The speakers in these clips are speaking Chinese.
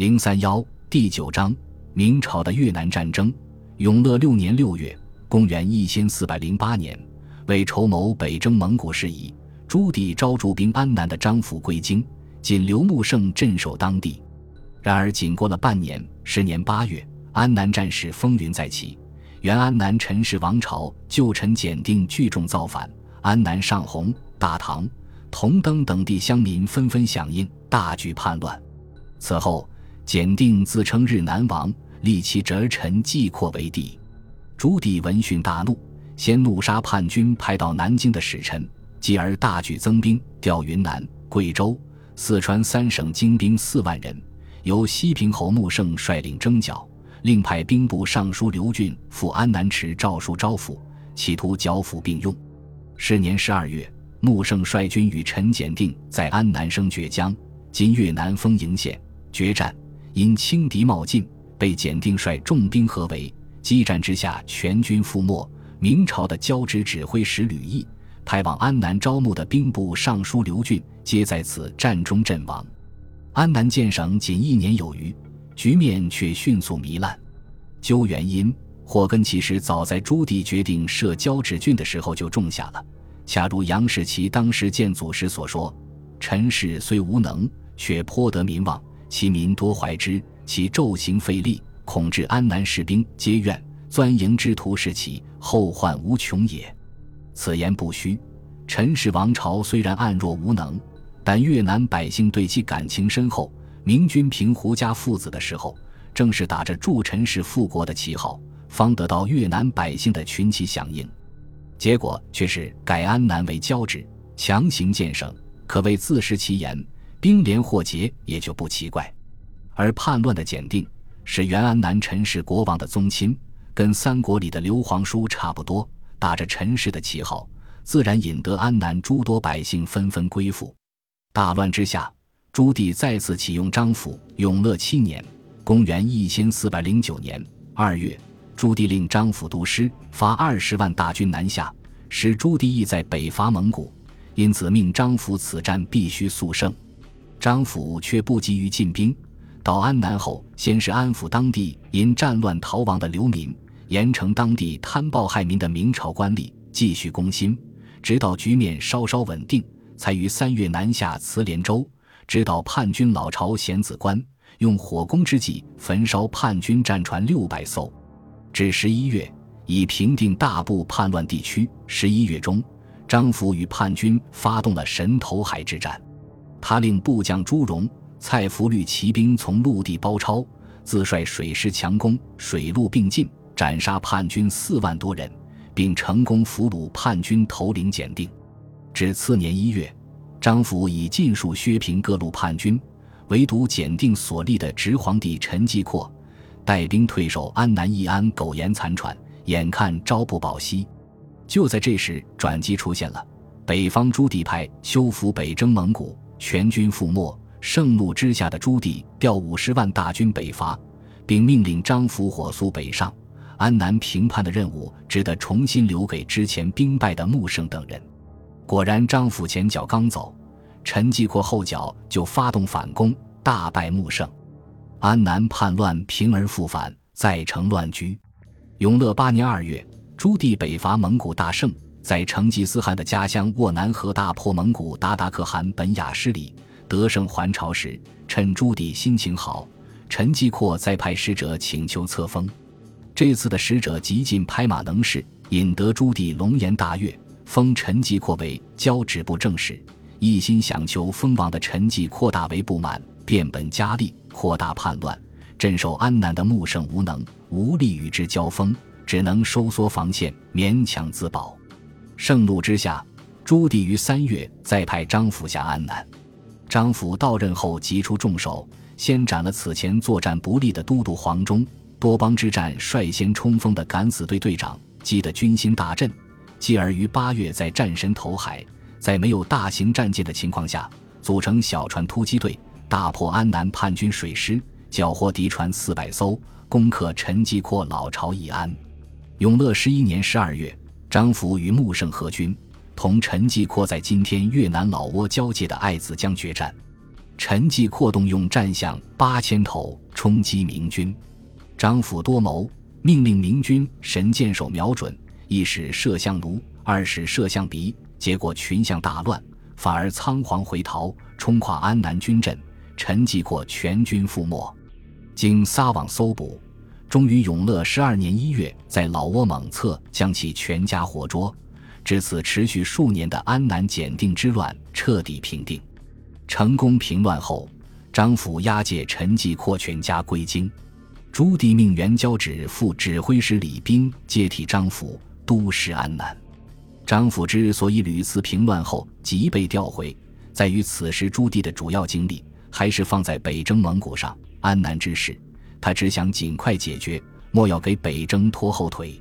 零三幺第九章：明朝的越南战争。永乐六年六月，公元一千四百零八年，为筹谋北征蒙古事宜，朱棣招驻兵安南的张辅归京，仅留穆圣镇守当地。然而，仅过了半年，十年八月，安南战事风云再起，原安南陈氏王朝旧臣简定聚众造反，安南上洪、大唐、同登等地乡民纷纷响应，大举叛乱。此后，简定自称日南王，立其侄儿陈继扩为帝。朱棣闻讯大怒，先怒杀叛军派到南京的使臣，继而大举增兵，调云南、贵州、四川三省精兵四万人。由西平侯穆圣率领征剿，另派兵部尚书刘俊赴安南池诏书招抚，企图剿抚并用。是年十二月，穆圣率军与陈简定在安南生决江（今越南丰营县）决战，因轻敌冒进，被简定率重兵合围。激战之下，全军覆没。明朝的交趾指挥使吕毅派往安南招募的兵部尚书刘俊，皆在此战中阵亡。安南建省仅一年有余，局面却迅速糜烂。究原因，祸根其实早在朱棣决定设交趾郡的时候就种下了。恰如杨士奇当时建祖时所说：“陈氏虽无能，却颇得民望，其民多怀之。其骤行费力，恐致安南士兵皆怨，钻营之徒是起，后患无穷也。”此言不虚。陈氏王朝虽然暗弱无能。但越南百姓对其感情深厚。明君平胡家父子的时候，正是打着助陈氏复国的旗号，方得到越南百姓的群起响应。结果却是改安南为交趾，强行建省，可谓自食其言。兵连祸结也就不奇怪。而叛乱的检定是原安南陈氏国王的宗亲，跟三国里的刘皇叔差不多，打着陈氏的旗号，自然引得安南诸多百姓纷纷归附。大乱之下，朱棣再次启用张辅。永乐七年（公元一千四百零九年）二月，朱棣令张辅督师，发二十万大军南下，使朱棣意在北伐蒙古，因此命张辅此战必须速胜。张辅却不急于进兵，到安南后，先是安抚当地因战乱逃亡的流民，严惩当地贪暴害民的明朝官吏，继续攻心，直到局面稍稍稳定。才于三月南下慈连州，直捣叛军老巢咸子关，用火攻之计焚烧叛军战船六百艘。至十一月，已平定大部叛乱地区。十一月中，张辅与叛军发动了神头海之战。他令部将朱荣、蔡福率骑兵从陆地包抄，自率水师强攻，水陆并进，斩杀叛军四万多人，并成功俘虏叛军头领简定。至次年一月，张辅已尽数削平各路叛军，唯独简定所立的直皇帝陈继扩，带兵退守安南义安，苟延残喘，眼看朝不保夕。就在这时，转机出现了。北方朱棣派修复北征蒙古，全军覆没。盛怒之下的朱棣调五十万大军北伐，并命令张辅火速北上。安南平叛的任务只得重新留给之前兵败的穆圣等人。果然，张辅前脚刚走，陈继扩后脚就发动反攻，大败穆圣。安南叛乱平而复返，再成乱局。永乐八年二月，朱棣北伐蒙古大胜，在成吉思汗的家乡沃南河大破蒙古鞑靼可汗本雅失里，得胜还朝时，趁朱棣心情好，陈继扩再派使者请求册封。这次的使者极尽拍马能事，引得朱棣龙颜大悦。封陈继扩为交趾部正使，一心想求封王的陈继扩大为不满，变本加厉，扩大叛乱。镇守安南的穆圣无能，无力与之交锋，只能收缩防线，勉强自保。盛怒之下，朱棣于三月再派张辅下安南。张辅到任后，急出重手，先斩了此前作战不利的都督黄忠，多邦之战率先冲锋的敢死队队长，激得军心大振。继而于八月在战神投海，在没有大型战舰的情况下，组成小船突击队，大破安南叛军水师，缴获敌船四百艘，攻克陈继扩老巢义安。永乐十一年十二月，张辅与穆圣合军，同陈继阔在今天越南老挝交界的爱子江决战。陈继阔动用战象八千头冲击明军，张辅多谋，命令明军神箭手瞄准，一使射向卢，二使射向鼻，结果群象大乱，反而仓皇回逃，冲垮安南军阵，陈继阔全军覆没。经撒网搜捕，终于永乐十二年一月，在老挝蒙侧将其全家活捉。至此，持续数年的安南检定之乱彻底平定。成功平乱后，张辅押解陈继扩全家归京。朱棣命袁交趾副指挥使李冰接替张辅督师安南。张辅之所以屡次平乱后即被调回，在于此时朱棣的主要精力还是放在北征蒙古上。安南之事，他只想尽快解决，莫要给北征拖后腿。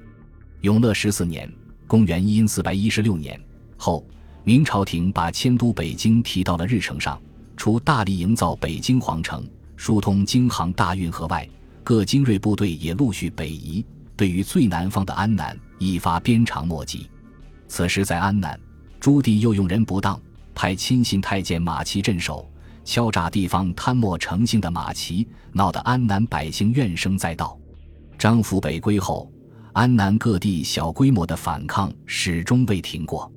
永乐十四年（公元一四一六年）后。明朝廷把迁都北京提到了日程上，除大力营造北京皇城、疏通京杭大运河外，各精锐部队也陆续北移。对于最南方的安南，一发鞭长莫及。此时在安南，朱棣又用人不当，派亲信太监马齐镇守，敲诈地方贪墨成性的马齐，闹得安南百姓怨声载道。张辅北归后，安南各地小规模的反抗始终未停过。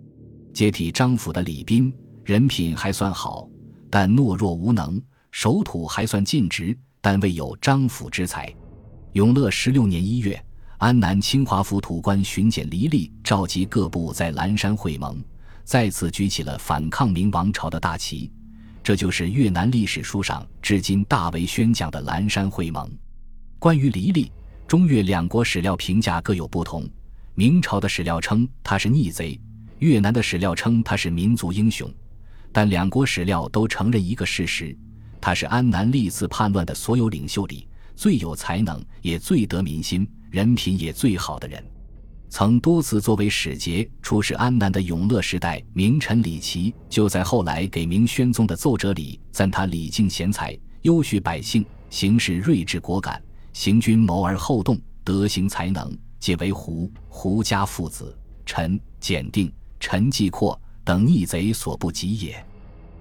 接替张辅的李斌，人品还算好，但懦弱无能；守土还算尽职，但未有张辅之才。永乐十六年一月，安南清华府土官巡检黎利召集各部在蓝山会盟，再次举起了反抗明王朝的大旗。这就是越南历史书上至今大为宣讲的蓝山会盟。关于黎利，中越两国史料评价各有不同。明朝的史料称他是逆贼。越南的史料称他是民族英雄，但两国史料都承认一个事实：他是安南历次叛乱的所有领袖里最有才能、也最得民心、人品也最好的人。曾多次作为使节出使安南的永乐时代名臣李琦，就在后来给明宣宗的奏折里赞他礼敬贤才、优恤百姓、行事睿智果敢、行军谋而后动、德行才能，皆为胡胡家父子陈简定。陈继扩等逆贼所不及也。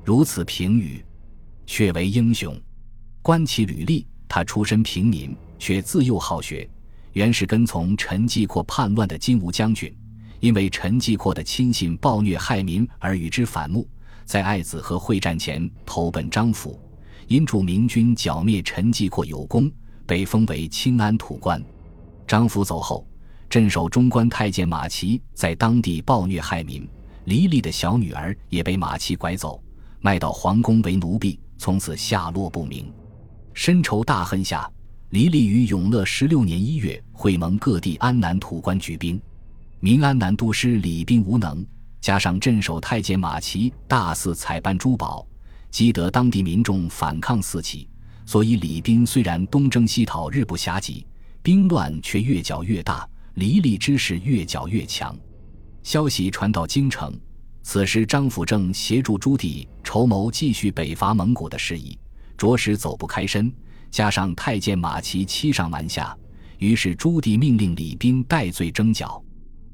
如此评语，却为英雄。观其履历，他出身平民，却自幼好学，原是跟从陈继扩叛乱的金吾将军，因为陈继扩的亲信暴虐害民而与之反目，在爱子河会战前投奔张辅，因助明军剿灭陈继扩有功，被封为清安土官。张辅走后。镇守中官太监马齐在当地暴虐害民，黎利的小女儿也被马齐拐走，卖到皇宫为奴婢，从此下落不明。深仇大恨下，黎利于永乐十六年一月会盟各地安南土官举兵，明安南都师李斌无能，加上镇守太监马齐大肆采办珠宝，激得当地民众反抗四起，所以李斌虽然东征西讨日不暇给，兵乱却越搅越大。黎利之势越搅越强，消息传到京城。此时张辅正协助朱棣筹谋继续北伐蒙古的事宜，着实走不开身。加上太监马齐欺上瞒下，于是朱棣命令李斌戴罪征剿。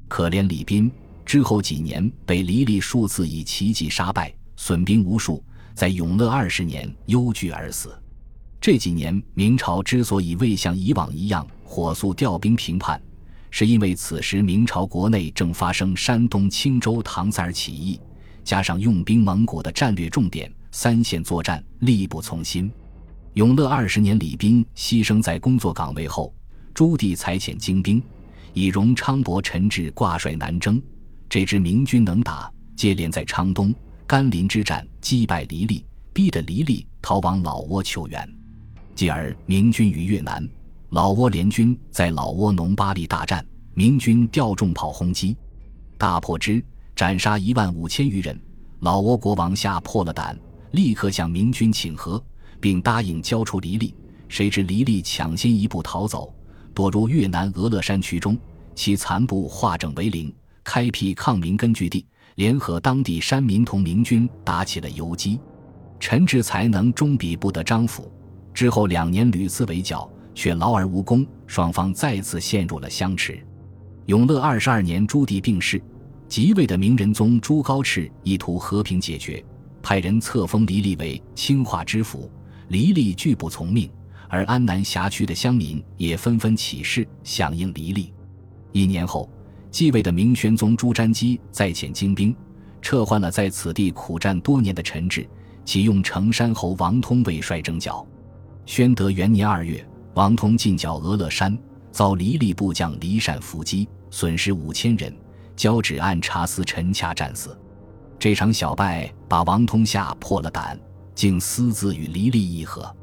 可怜李斌之后几年被黎利数次以奇迹杀败，损兵无数，在永乐二十年忧惧而死。这几年明朝之所以未像以往一样火速调兵平叛。是因为此时明朝国内正发生山东青州唐塞尔起义，加上用兵蒙古的战略重点三线作战力不从心。永乐二十年，李斌牺牲在工作岗位后，朱棣才遣精兵，以荣昌伯陈志挂帅南征。这支明军能打，接连在昌东、甘霖之战击败黎利，逼得黎利逃往老挝求援。继而明军于越南。老挝联军在老挝农巴利大战，明军调重炮轰击，大破之，斩杀一万五千余人。老挝国王吓破了胆，立刻向明军请和，并答应交出黎利。谁知黎利抢先一步逃走，躲入越南俄勒山区中，其残部化整为零，开辟抗明根据地，联合当地山民同明军打起了游击。陈志才能终比不得张辅，之后两年屡次围剿。却劳而无功，双方再次陷入了相持。永乐二十二年，朱棣病逝，即位的明仁宗朱高炽意图和平解决，派人册封黎利为清化知府，黎利拒不从命，而安南辖区的乡民也纷纷起事响应黎利。一年后，继位的明宣宗朱瞻基再遣精兵，撤换了在此地苦战多年的陈志，启用成山侯王通为帅征剿。宣德元年二月，王通进剿俄勒山，遭黎利部将黎善伏击，损失五千人，交趾按察司陈洽战死。这场小败把王通吓破了胆，竟私自与黎利议和。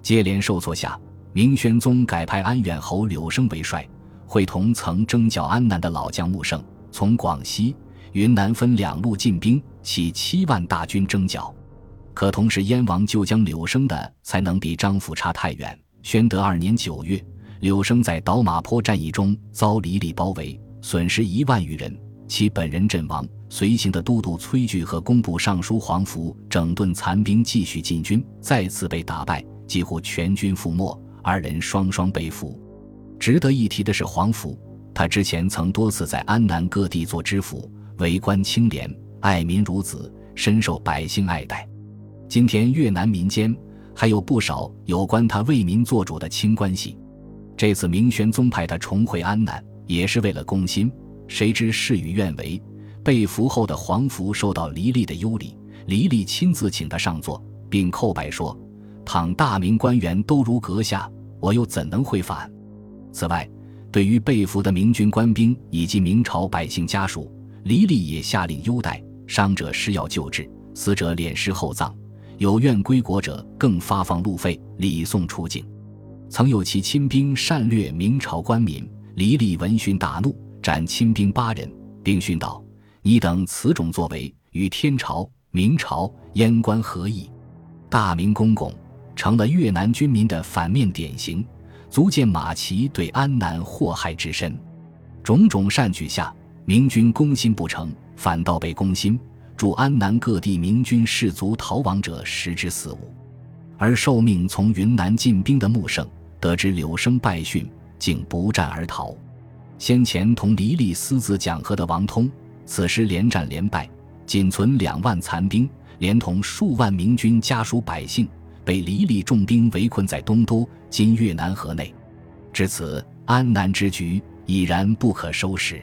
接连受挫下，明宣宗改派安远侯柳生为帅，会同曾征剿安南的老将穆胜，从广西、云南分两路进兵，起七万大军征剿。可同时，燕王就将柳生的才能比张辅差太远。宣德二年九月，柳生在倒马坡战役中遭黎利包围，损失一万余人，其本人阵亡。随行的都督崔据和工部尚书黄福整顿残兵，继续进军，再次被打败，几乎全军覆没，二人双双被俘。值得一提的是，黄福他之前曾多次在安南各地做知府，为官清廉，爱民如子，深受百姓爱戴。今天越南民间还有不少有关他为民做主的亲关系。这次明宣宗派他重回安南，也是为了攻心，谁知事与愿违。被俘后的黄福受到黎利的优礼，黎利亲自请他上座，并叩拜说：“倘大明官员都如阁下，我又怎能会反？”此外，对于被俘的明军官兵以及明朝百姓家属，黎利也下令优待，伤者施药救治，死者殓尸厚葬，有愿归国者更发放路费，礼送出境。曾有其亲兵擅掠明朝官民，黎利闻讯大怒，斩亲兵八人，并训道。你等此种作为，与天朝、明朝、燕关何异？大明公公成了越南军民的反面典型，足见马齐对安南祸害之深。种种善举下，明军攻心不成，反倒被攻心。驻安南各地明军士卒逃亡者十之四五。而受命从云南进兵的穆胜，得知柳生败讯，竟不战而逃。先前同黎利私自讲和的王通。此时连战连败，仅存两万残兵，连同数万明军家属百姓，被黎利重兵围困在东都（今越南河内）。至此，安南之局已然不可收拾。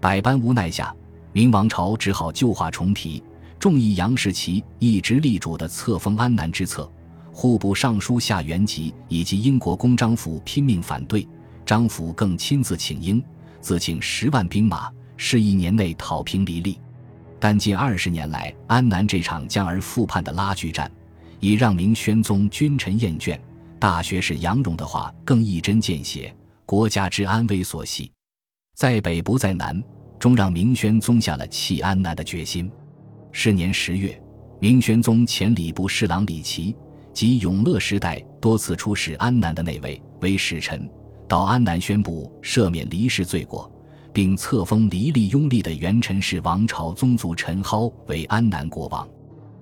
百般无奈下，明王朝只好旧话重提。众议杨士奇一直力主的册封安南之策，户部尚书夏元吉以及英国公张府拼命反对，张府更亲自请缨，自请十万兵马。是一年内讨平黎利，但近二十年来，安南这场将而复叛的拉锯战，已让明宣宗君臣厌倦。大学士杨荣的话更一针见血：国家之安危所系，在北不在南，终让明宣宗下了弃安南的决心。是年十月，明宣宗遣礼部侍郎李琦及永乐时代多次出使安南的那位为使臣，到安南宣布赦免黎氏罪过。并册封黎利拥立的元陈氏王朝宗族陈蒿为安南国王。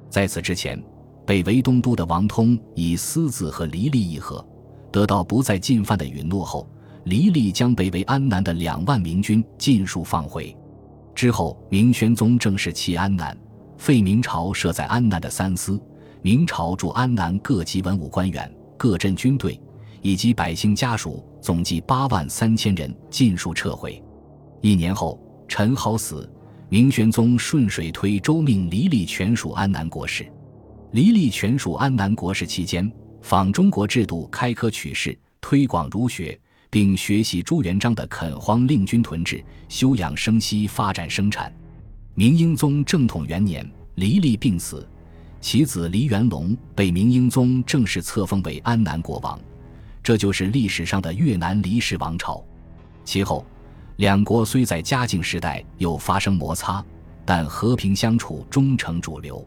在此之前，北为东都的王通以私自和黎利议和，得到不再进犯的允诺后，黎利将北为安南的两万明军尽数放回。之后，明宣宗正式弃安南，废明朝设在安南的三司，明朝驻安南各级文武官员、各镇军队以及百姓家属总计八万三千人尽数撤回。一年后，陈蒿死，明宣宗顺水推舟命黎利全属安南国事。黎利全属安南国事期间，仿中国制度开科取士，推广儒学，并学习朱元璋的垦荒令军屯治，休养生息，发展生产。明英宗正统元年，黎利病死，其子黎元龙被明英宗正式册封为安南国王，这就是历史上的越南黎氏王朝。其后。两国虽在嘉靖时代又发生摩擦，但和平相处终成主流。